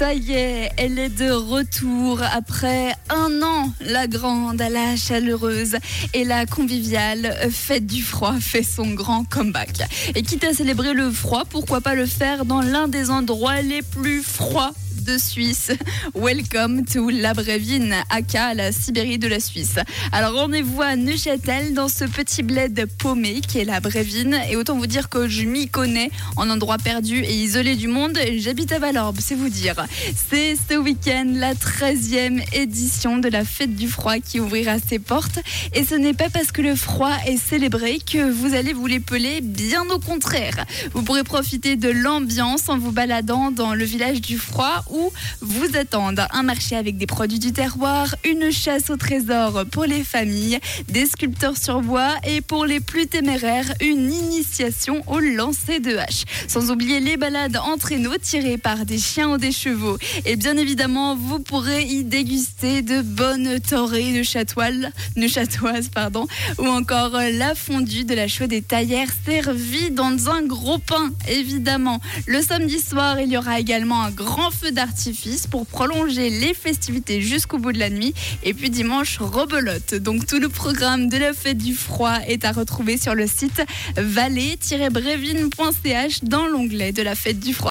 Ça y est, elle est de retour après un an. La grande, la chaleureuse et la conviviale fête du froid fait son grand comeback. Et quitte à célébrer le froid, pourquoi pas le faire dans l'un des endroits les plus froids Suisse. Welcome to la Brévine, aka la Sibérie de la Suisse. Alors rendez-vous à Neuchâtel dans ce petit bled paumé qui est la Brévine. Et autant vous dire que je m'y connais en endroit perdu et isolé du monde. J'habite à Valorbe, c'est vous dire. C'est ce week-end la 13e édition de la fête du froid qui ouvrira ses portes. Et ce n'est pas parce que le froid est célébré que vous allez vous l'épeler, bien au contraire. Vous pourrez profiter de l'ambiance en vous baladant dans le village du froid vous attendent un marché avec des produits du terroir, une chasse au trésor pour les familles, des sculpteurs sur bois et pour les plus téméraires, une initiation au lancer de hache. Sans oublier les balades en traîneau tirées par des chiens ou des chevaux. Et bien évidemment, vous pourrez y déguster de bonnes torées de chatoiles, de chatoises, pardon, ou encore la fondue de la chaux des taillères servie dans un gros pain, évidemment. Le samedi soir, il y aura également un grand feu d'artifice pour prolonger les festivités jusqu'au bout de la nuit. Et puis dimanche, rebelote. Donc tout le programme de la fête du froid est à retrouver sur le site vallée-brevine.ch dans l'onglet de la fête du froid.